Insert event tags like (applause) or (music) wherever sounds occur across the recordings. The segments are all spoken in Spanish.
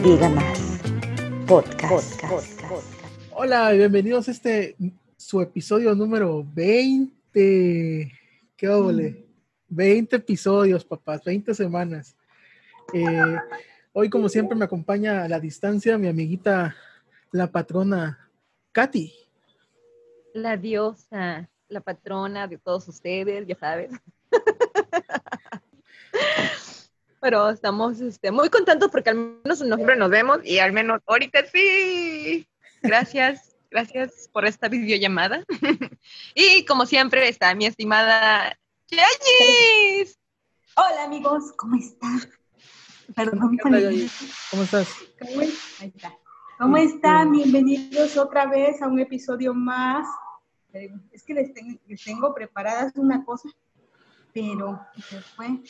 Se diga más. Podcast. Hola, bienvenidos a este su episodio número 20. ¿Qué óvole? 20 episodios, papás, 20 semanas. Eh, hoy, como siempre, me acompaña a la distancia mi amiguita, la patrona Katy. La diosa, la patrona de todos ustedes, ya sabes. (laughs) Pero estamos este, muy contentos porque al menos nosotros nos vemos y al menos ahorita sí. Gracias, (laughs) gracias por esta videollamada. (laughs) y como siempre está mi estimada Yayis. Hola amigos, ¿cómo están? Perdón, ¿Cómo estás? ¿Cómo, Ahí está. ¿Cómo están? Bienvenidos otra vez a un episodio más. Es que les, les tengo preparadas una cosa, pero se fue.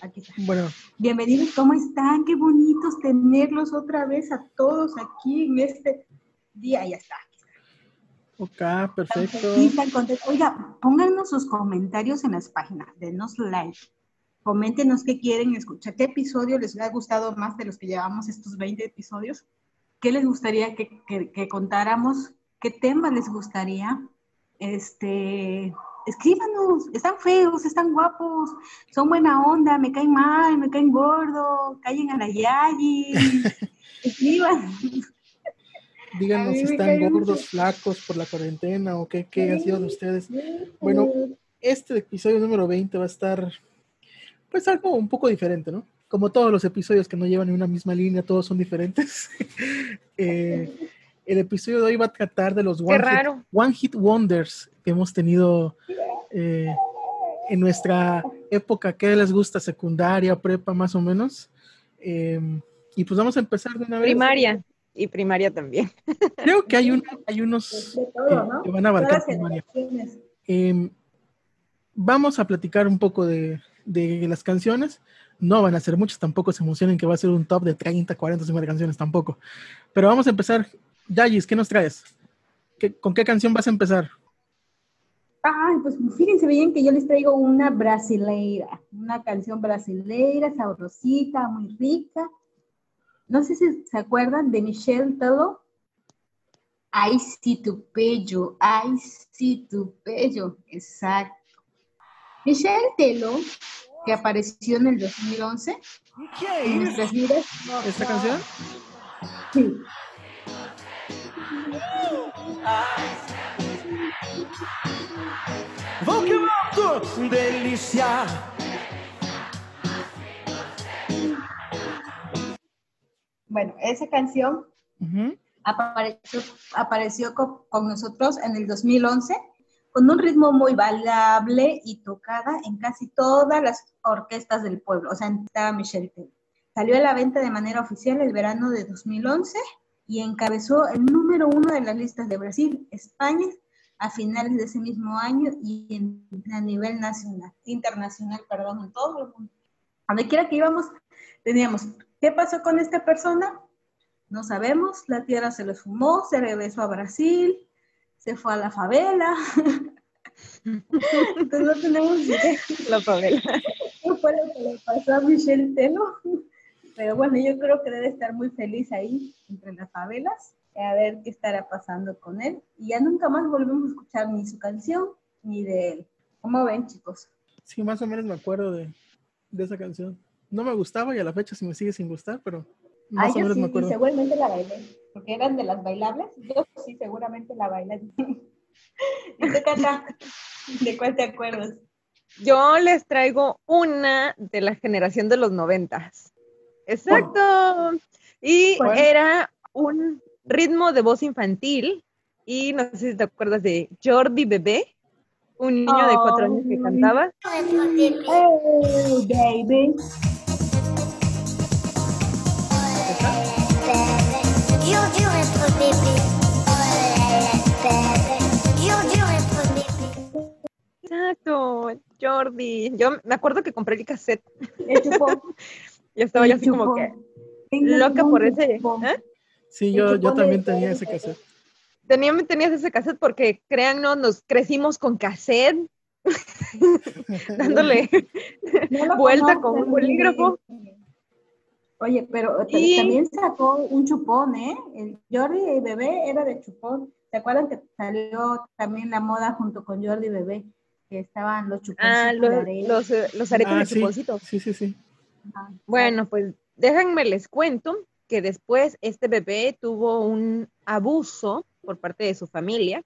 Aquí está. Bueno. Bienvenidos, ¿cómo están? Qué bonitos tenerlos otra vez a todos aquí en este día. Ya está. Ok, perfecto. Oiga, pónganos sus comentarios en las páginas, denos like. Coméntenos qué quieren escuchar, qué episodio les ha gustado más de los que llevamos estos 20 episodios. ¿Qué les gustaría que, que, que contáramos? ¿Qué tema les gustaría? Este, escríbanos, están feos, están guapos, son buena onda, me caen mal, me caen gordo, callen a la yayi, (laughs) escriban. Díganos si están gordos, flacos por la cuarentena o qué, qué ha sido de ustedes. Bueno, este episodio número 20 va a estar, pues algo un poco diferente, ¿no? Como todos los episodios que no llevan en una misma línea, todos son diferentes. (laughs) eh, el episodio de hoy va a tratar de los One, hit, one hit, Wonders que hemos tenido eh, en nuestra época. ¿Qué les gusta? ¿Secundaria, prepa, más o menos? Eh, y pues vamos a empezar de una vez. Primaria. Y primaria también. (laughs) Creo que hay, un, hay unos todo, ¿no? que van a abarcar primaria. Eh, vamos a platicar un poco de, de las canciones no van a ser muchas, tampoco se emocionen que va a ser un top de 30, 40, 50 canciones, tampoco. Pero vamos a empezar Yayis, ¿qué nos traes? ¿Qué, ¿Con qué canción vas a empezar? Ay, pues fíjense bien que yo les traigo una brasileira, una canción brasileira, sabrosita, muy rica. No sé si se acuerdan de Michelle Tello. Ay, sí, tu pello, ay, sí, tu pello, exacto. Michelle Tello, que apareció en el 2011. ¿Qué es? ¿Esta canción? Sí. Vou que volto, delícia. Bueno, esa canción uh -huh. apareció, apareció con, con, nosotros en el 2011 con un ritmo muy bailable y tocada en casi todas las orquestas del pueblo, o sea, estaba Michelle Taylor. Salió a la venta de manera oficial el verano de 2011 y encabezó el número uno de las listas de Brasil, España, a finales de ese mismo año y en, a nivel nacional, internacional, perdón, en todo el mundo. A donde quiera que íbamos, teníamos, ¿qué pasó con esta persona? No sabemos, la tierra se lo fumó, se regresó a Brasil, se fue a la favela. (laughs) Entonces no tenemos idea. La favela. ¿Qué fue lo que le pasó a Michelle Telo? Pero bueno, yo creo que debe estar muy feliz ahí, entre las favelas, a ver qué estará pasando con él. Y ya nunca más volvemos a escuchar ni su canción, ni de él. ¿Cómo ven, chicos? Sí, más o menos me acuerdo de, de esa canción. No me gustaba y a la fecha sí me sigue sin gustar, pero más Ay, o menos sí, me acuerdo. Sí, seguramente la bailé, porque eran de las bailables. Yo sí, seguramente la bailé. (laughs) ¿Y tú, Cata? ¿De cuál te acuerdas? Yo les traigo una de la generación de los noventas. Exacto. Y bueno. era un ritmo de voz infantil. Y no sé si te acuerdas de Jordi Bebé, un niño oh, de cuatro años que cantaba. Hey, baby. Exacto, Jordi. Yo me acuerdo que compré el cassette. El. (laughs) Yo estaba yo así como que loca por ese. ¿eh? Sí, yo, yo también tenía ese cassette. Tenía, tenías ese cassette porque, créannos, nos crecimos con cassette, (laughs) dándole (laughs) vuelta con un bolígrafo. Oye, pero también sacó un chupón, ¿eh? El Jordi Bebé era de chupón. ¿Se acuerdan que salió también la moda junto con Jordi Bebé? Que estaban los chuponcitos. Ah, los, los, aretes ah, de chuponcito. Sí, sí, sí. Bueno, pues déjenme les cuento que después este bebé tuvo un abuso por parte de su familia.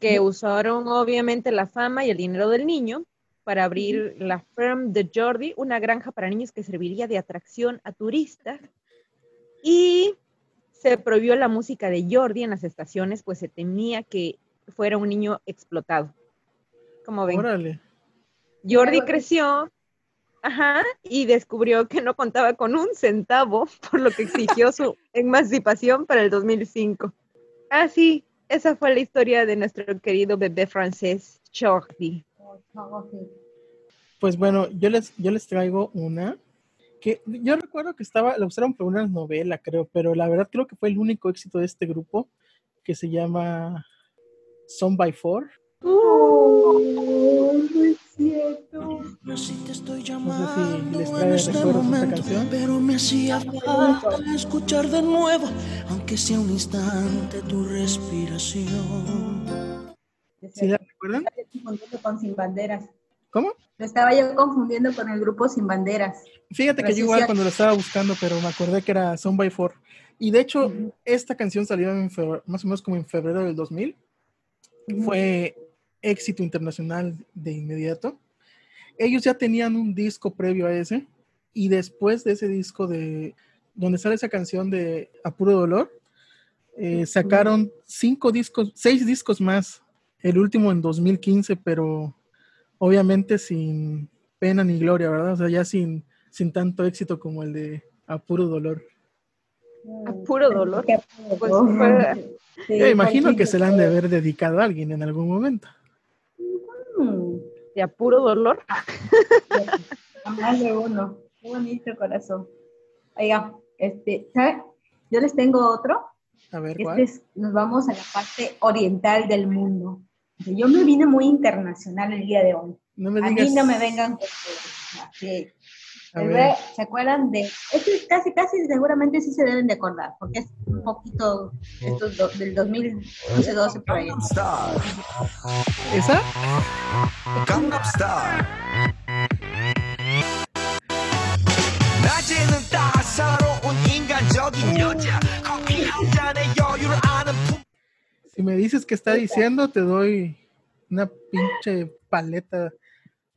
Que usaron obviamente la fama y el dinero del niño para abrir la Firm de Jordi, una granja para niños que serviría de atracción a turistas. Y se prohibió la música de Jordi en las estaciones, pues se temía que fuera un niño explotado. Como ven. Órale. Jordi creció, ajá, y descubrió que no contaba con un centavo, (laughs) por lo que exigió su emancipación para el 2005. Así, ah, esa fue la historia de nuestro querido bebé francés Jordi. Pues bueno, yo les, yo les traigo una que yo recuerdo que estaba, la usaron por una novela, creo, pero la verdad creo que fue el único éxito de este grupo que se llama Son by Four. Oh, no. No sé si les trae este recuerdos esta canción. Pero me hacía falta escuchar de nuevo, aunque sea un instante, tu respiración. ¿Sí la recuerdan? Con Sin Banderas. ¿Cómo? Lo estaba yo confundiendo con el grupo Sin Banderas. Fíjate que yo igual cuando lo estaba buscando, pero me acordé que era Son by Four. Y de hecho, esta canción salió en más o menos como en febrero del 2000. Fue éxito internacional de inmediato. Ellos ya tenían un disco previo a ese. Y después de ese disco de donde sale esa canción de A Puro Dolor, eh, sacaron cinco discos, seis discos más. El último en 2015, pero obviamente sin pena ni gloria, ¿verdad? O sea, ya sin, sin tanto éxito como el de A Puro Dolor. A puro dolor. Pues, Yo imagino que se la han de haber dedicado a alguien en algún momento. ¿De a puro dolor? Más de uno. Qué bonito corazón. Oiga, este, ¿sabes? Yo les tengo otro. A ver, este ¿cuál? nos vamos a la parte oriental del mundo. Yo me vine muy internacional el día de hoy. No me a mí no me vengan con ¿Se acuerdan de.? Este casi, casi seguramente sí se deben de acordar, porque es un poquito esto del 2011-12 por ahí. ¿Esa? Gangnam Style. Si me dices que está diciendo, te doy una pinche paleta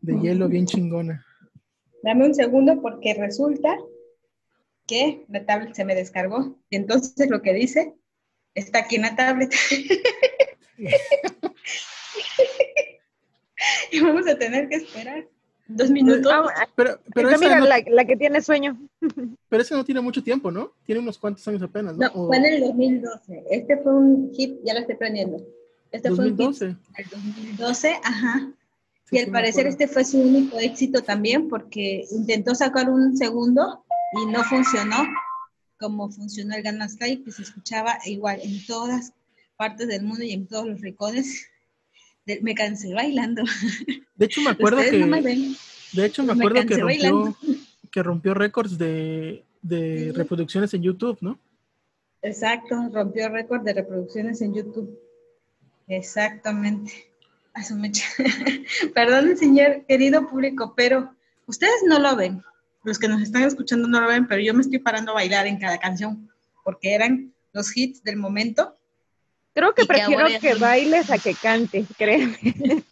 de hielo bien chingona. Dame un segundo porque resulta que la tablet se me descargó. Y entonces lo que dice está aquí en la tablet. (laughs) y vamos a tener que esperar dos minutos. Ah, pero, pero mira, la, que tiene sueño. Pero ese no tiene mucho tiempo, ¿no? Tiene unos cuantos años apenas, ¿no? No, fue en el 2012. Este fue un hit, ya lo estoy prendiendo. Este 2012. fue un hit. El 2012, ajá. Y al parecer este fue su único éxito también porque intentó sacar un segundo y no funcionó como funcionó el Gangnam Style, que se escuchaba igual en todas partes del mundo y en todos los rincones me cansé bailando. De hecho, me acuerdo que. de hecho, me acuerdo que rompió, que rompió récords de, reproducciones en YouTube, ¿no? Exacto, rompió récord de reproducciones en YouTube. Exactamente. (laughs) (laughs) Perdón, señor querido público, pero ustedes no lo ven. Los que nos están escuchando no lo ven, pero yo me estoy parando a bailar en cada canción porque eran los hits del momento Creo que prefiero que, bailes a que cantes, créeme. (laughs)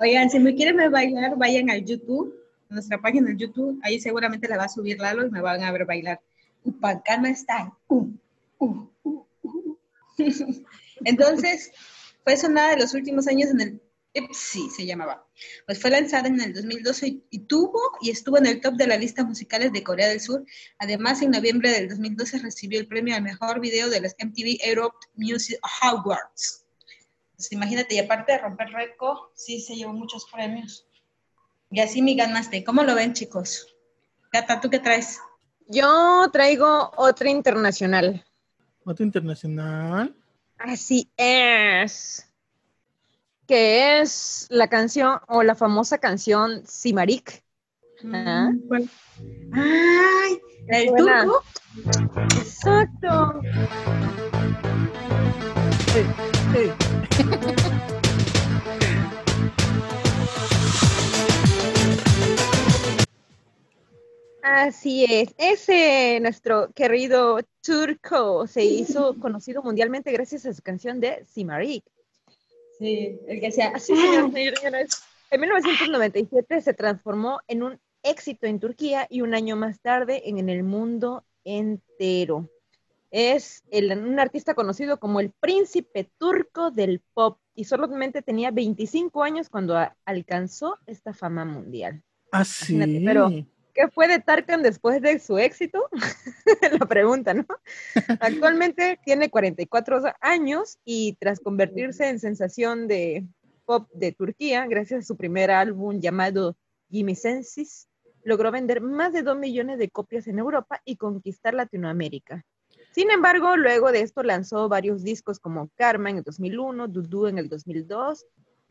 Oigan, si me quieren bailar, vayan al YouTube, a nuestra página de YouTube, ahí seguramente la va a subir Lalo y me van a ver bailar. Upacana está. Uh, uh, (laughs) Entonces, fue sonada de los últimos años en el sí se llamaba. Pues fue lanzada en el 2012 y, tuvo y estuvo en el top de las listas musicales de Corea del Sur. Además, en noviembre del 2012 recibió el premio al mejor video de los MTV Europe Music Awards. Pues imagínate, y aparte de romper récord, sí se llevó muchos premios. Y así me ganaste. ¿Cómo lo ven, chicos? Gata, ¿tú qué traes? Yo traigo otra internacional. ¿Otra internacional? Así es. que es la canción o la famosa canción Simarik. ¿Ah? ¡Ay! ¿El turco? Exacto. (laughs) Así es, ese nuestro querido turco se hizo (laughs) conocido mundialmente gracias a su canción de Simarik. Sí, el que sea. Así, señor, señores. En 1997 se transformó en un éxito en Turquía y un año más tarde en el mundo entero. Es un artista conocido como el príncipe turco del pop y solamente tenía 25 años cuando alcanzó esta fama mundial. Ah, sí. Pero, ¿qué fue de Tarkan después de su éxito? (laughs) La pregunta, ¿no? Actualmente (laughs) tiene 44 años y tras convertirse en sensación de pop de Turquía, gracias a su primer álbum llamado Gimme Senses, logró vender más de 2 millones de copias en Europa y conquistar Latinoamérica. Sin embargo, luego de esto lanzó varios discos como Karma en el 2001, Dudu en el 2002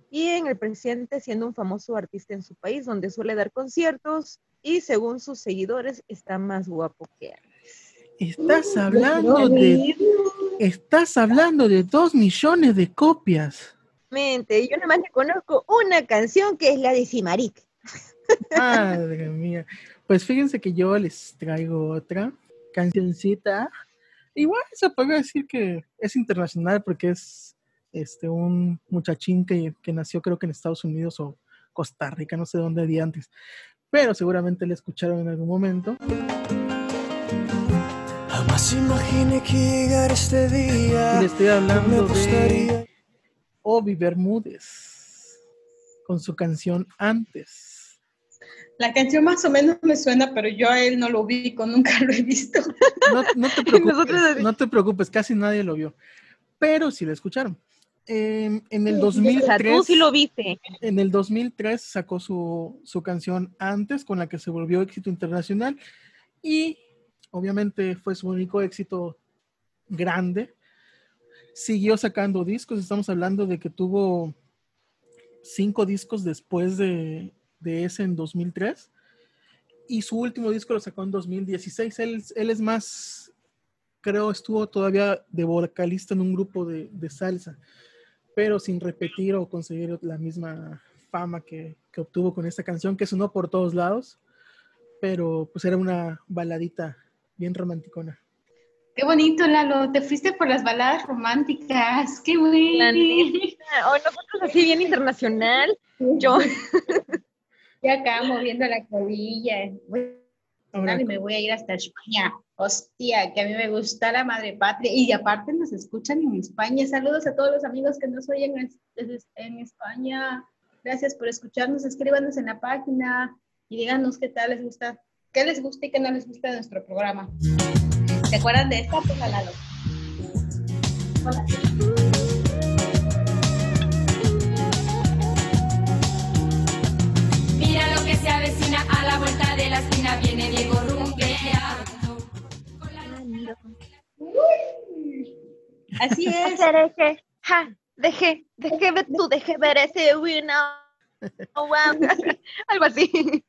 y en el presente siendo un famoso artista en su país donde suele dar conciertos y según sus seguidores está más guapo que antes. Estás hablando de estás hablando de dos millones de copias. Mente, yo nada más le conozco una canción que es la de Simarik. (laughs) Madre mía. Pues fíjense que yo les traigo otra cancioncita. Igual se puede decir que es internacional porque es este un muchachín que, que nació creo que en Estados Unidos o Costa Rica, no sé dónde había antes. Pero seguramente le escucharon en algún momento. Jamás imaginé que llegara este día. Y le estoy hablando de Obi Bermúdez con su canción Antes. La canción más o menos me suena, pero yo a él no lo ubico, nunca lo he visto. No, te (laughs) preocupes, no te preocupes, casi nadie lo vio. Pero sí lo escucharon. En el 2003. tú sí lo viste. En el 2003 sacó su, su canción Antes, con la que se volvió éxito internacional. Y obviamente fue su único éxito grande. Siguió sacando discos. Estamos hablando de que tuvo cinco discos después de, de ese en 2003 y su último disco lo sacó en 2016. Él, él es más, creo, estuvo todavía de vocalista en un grupo de, de salsa, pero sin repetir o conseguir la misma fama que, que, obtuvo con esta canción, que sonó por todos lados, pero pues era una baladita bien romanticona. Qué bonito, Lalo. Te fuiste por las baladas románticas. Qué bueno. O nosotros así bien internacional. Yo. Ya acá moviendo la colilla. y me voy a ir hasta España. Hostia, que a mí me gusta la madre patria. Y aparte nos escuchan en España. Saludos a todos los amigos que nos oyen en, España. Gracias por escucharnos. Escríbanos en la página y díganos qué tal les gusta, qué les gusta y qué no les gusta de nuestro programa. ¿Se acuerdan de esta? Pues Hola. a la vuelta de la esquina viene Diego Así (laughs) es. Deje, ja, deje, deje ver tú, deje ver ese winner. Oh, (laughs) Algo así.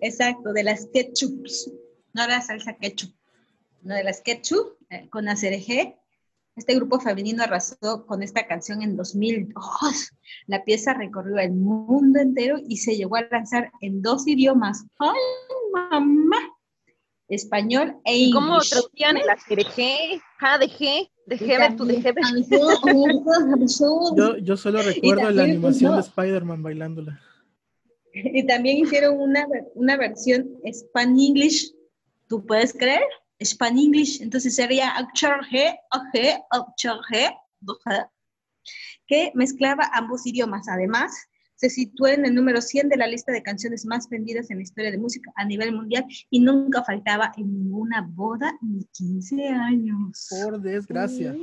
Exacto, de las ketchups, no la salsa ketchup, no de las ketchup eh, con acereje este grupo femenino arrasó con esta canción en 2002. La pieza recorrió el mundo entero y se llegó a lanzar en dos idiomas. ¡Ay, mamá! Español e inglés. ¿Cómo traducían el ACRG? Ja, de G, de G, G. Yo, yo solo (laughs) recuerdo la animación de Spider-Man bailándola. Y también hicieron una, una versión Span-English, ¿tú puedes creer? Span-English, entonces sería G, G, que mezclaba ambos idiomas. Además, se sitúa en el número 100 de la lista de canciones más vendidas en la historia de música a nivel mundial y nunca faltaba en ninguna boda ni 15 años. Por desgracia.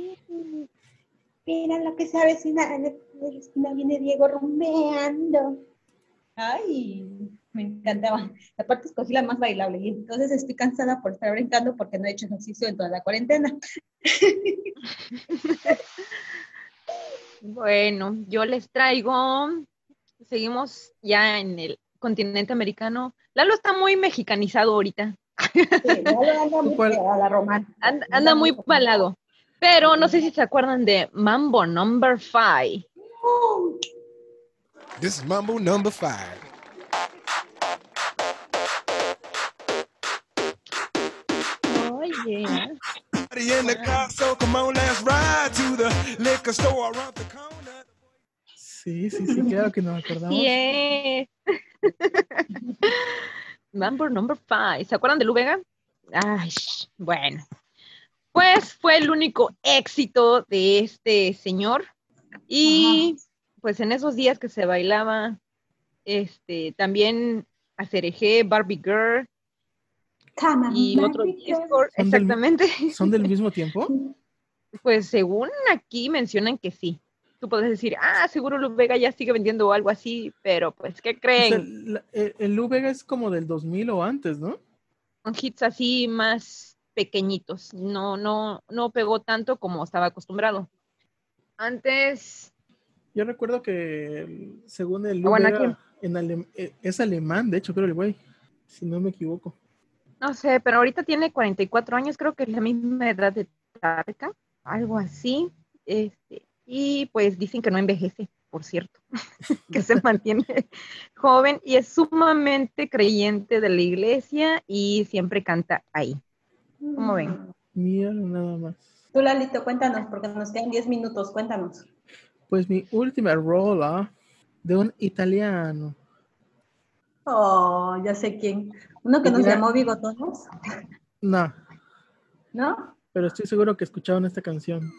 Mira lo que se avecina, en la esquina viene Diego rumeando. Ay, me encantaba. Aparte escogí la más bailable y entonces estoy cansada por estar brincando porque no he hecho ejercicio en toda la cuarentena. (laughs) Bueno, yo les traigo, seguimos ya en el continente americano. Lalo está muy mexicanizado ahorita. Sí, anda, muy (laughs) a la romana. Anda, anda muy balado. Pero no sé si se acuerdan de Mambo Number 5. This is Mambo Number 5. Oh, yeah. Party in the car, so come on, let's ride to the liquor store around the corner. Sí, sí, sí, claro que nos acordamos. Yeah. (laughs) Mambo Number 5. ¿Se acuerdan de Lu Vega? Ay, bueno. Pues fue el único éxito de este señor. Y pues en esos días que se bailaba, este, también Acereje, Barbie Girl Come y otro Barbie girl. disco, ¿Son del- exactamente. ¿Son del (laughs) mismo tiempo? Pues según aquí mencionan que sí. Tú puedes decir, ah, seguro Lu Vega ya sigue vendiendo algo así, pero pues, ¿qué O sea, creen? la- el, el Vega es como del 2000 o antes, ¿no? Son hits así más pequeñitos. No, no, no pegó tanto como estaba acostumbrado. Antes, Yo recuerdo que según el Lu bueno, Vega, en alem- eh, es alemán, de hecho, creo el güey, si no me equivoco. no sé, pero ahorita tiene 44 años, creo que es la misma edad de Tarka, algo así. Este, y pues dicen que no envejece, por cierto, (laughs) que se mantiene (laughs) joven y es sumamente creyente de la iglesia y siempre canta ahí. ¿Cómo ven? Mira, nada más. Tú, Lalito, cuéntanos, porque nos quedan 10 minutos, cuéntanos. Pues mi última rola de un italiano. Oh, ya sé quién. Uno que nos Mira. llamó Bigotones, No, ¿no? pero estoy seguro que escucharon esta canción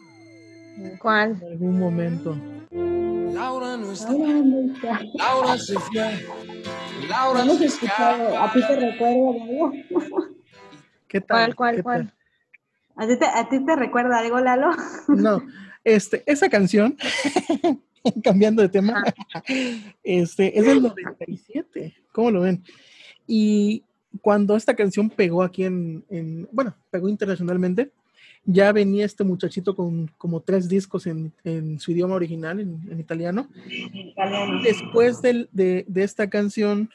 ¿Cuál? en algún momento. Laura no está. Laura se fue, No Laura hemos se escuchado. ¿A ti te recuerda algo? ¿Qué tal? ¿Cuál, cuál, ¿Qué cuál? tal? ¿A ti, te, ¿A ti te recuerda algo, Lalo? No, este, esa canción, (laughs) cambiando de tema, este, es del 97, ¿cómo lo ven? Y cuando esta canción pegó aquí en, en- bueno, pegó internacionalmente, ya venía este muchachito con como tres discos en, en su idioma original, en, en italiano. Italiano. Después de, de esta canción,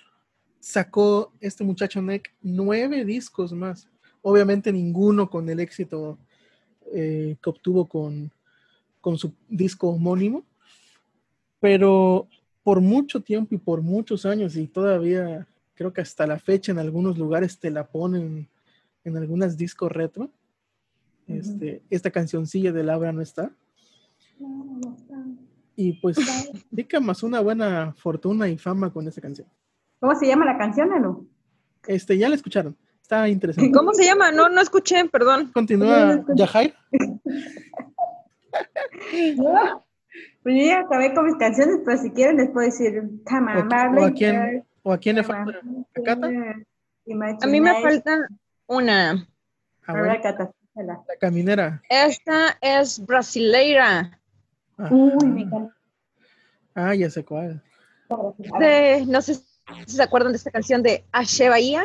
sacó este muchacho Nick nueve discos más. Obviamente ninguno con el éxito eh, que obtuvo con, con su disco homónimo, pero por mucho tiempo y por muchos años, y todavía creo que hasta la fecha en algunos lugares te la ponen en algunos discos retro. Este, Esta cancioncilla de Laura no está. Y pues Dica más una buena fortuna y fama con esa canción. ¿Cómo se llama la canción, Lalo? Este, ya la escucharon. Está interesante. ¿Cómo se llama? No, no escuché, perdón. Continúa Yajair. No. (laughs) Pues yo ya acabé con mis canciones, pero si quieren les puedo decir Come O, o a quién, o a quién le falta. ¿A Cata? A mí me falta una. Ah, A ver, bueno, Cata, escúchala. La caminera. Esta es brasileira. Ah, Uy, me encanta. ah, ya sé cuál. De- no sé si se acuerdan de esta canción de Ashe Bahía.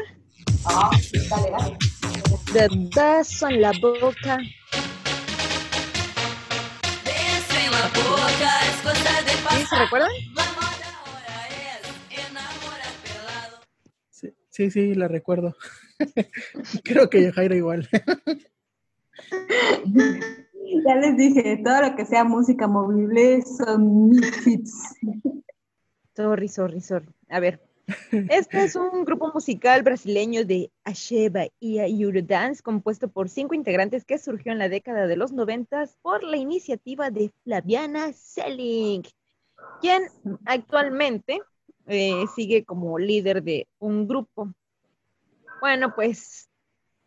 Ah, dale, dale. De beso en la boca. Beso en la boca, es cosa del ¿Sí? ¿Se recuerdan? Sí, sí, sí, la recuerdo. (laughs) Creo que Yajair igual. (laughs) (laughs) Ya les dije, todo lo que sea música movible son mis hits. Sorry, sorry, sorry. A ver. Este es un grupo musical brasileño de Axé Bahía Eurodance compuesto por cinco integrantes que surgió en la década de los noventas por la iniciativa de Flaviana Selling, quien actualmente eh, sigue como líder de un grupo. Bueno, pues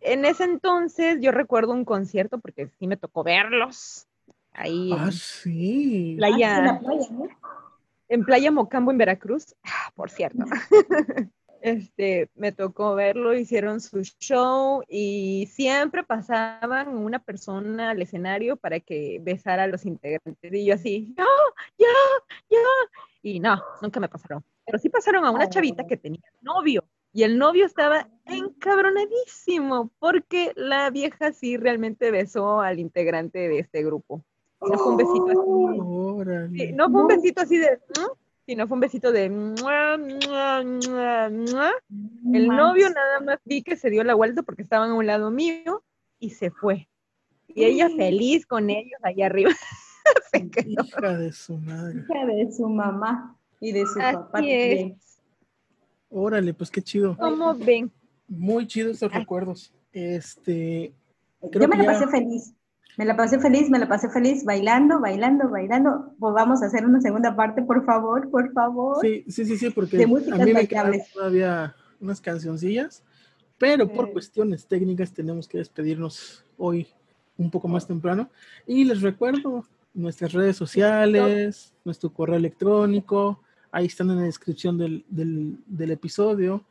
en ese entonces yo recuerdo un concierto porque sí me tocó verlos ahí Ah, en sí. playa, Ah, en la playa, ¿no? en Playa Mocambo en Veracruz, Ah, por cierto. (laughs) Este, me tocó verlo, hicieron su show y siempre pasaban una persona al escenario para que besara a los integrantes. Y yo así, yo, yo, yo. Y no, nunca me pasaron. Pero sí pasaron a una chavita que tenía novio. Y el novio estaba encabronadísimo porque la vieja sí realmente besó al integrante de este grupo. No fue un besito así. no fue un besito así de. Sino fue un besito de. El novio nada más vi que se dio la vuelta porque estaban a un lado mío y se fue. Y ella feliz con ellos allá arriba. (laughs) Hija de su madre. Hija de su mamá y de su papá Órale, pues qué chido. ¿Cómo ven? Muy chido estos recuerdos. Este. Yo me la pasé feliz. Me la pasé feliz, me la pasé feliz, bailando, bailando, bailando. Pues vamos a hacer una segunda parte, por favor, por favor. Sí, sí, sí, sí, porque a mí me quedan todavía unas cancioncillas, pero por cuestiones técnicas tenemos que despedirnos hoy un poco más temprano. Y les recuerdo nuestras redes sociales, nuestro correo electrónico, ahí están en la descripción del, del, del episodio.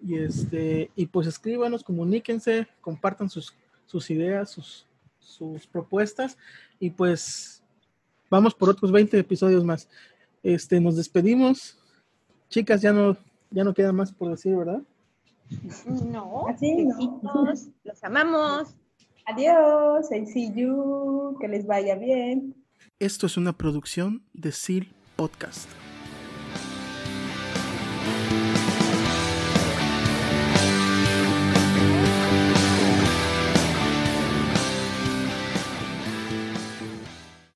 Y, este, y pues escríbanos, comuníquense, compartan sus, sus ideas, sus, sus propuestas y pues vamos por otros 20 episodios más. Este, nos despedimos. Chicas, ya no, ya no queda más por decir, ¿verdad? No, Así, los amamos. Adiós, I see you, que les vaya bien. Esto es una producción de SEAL Podcast.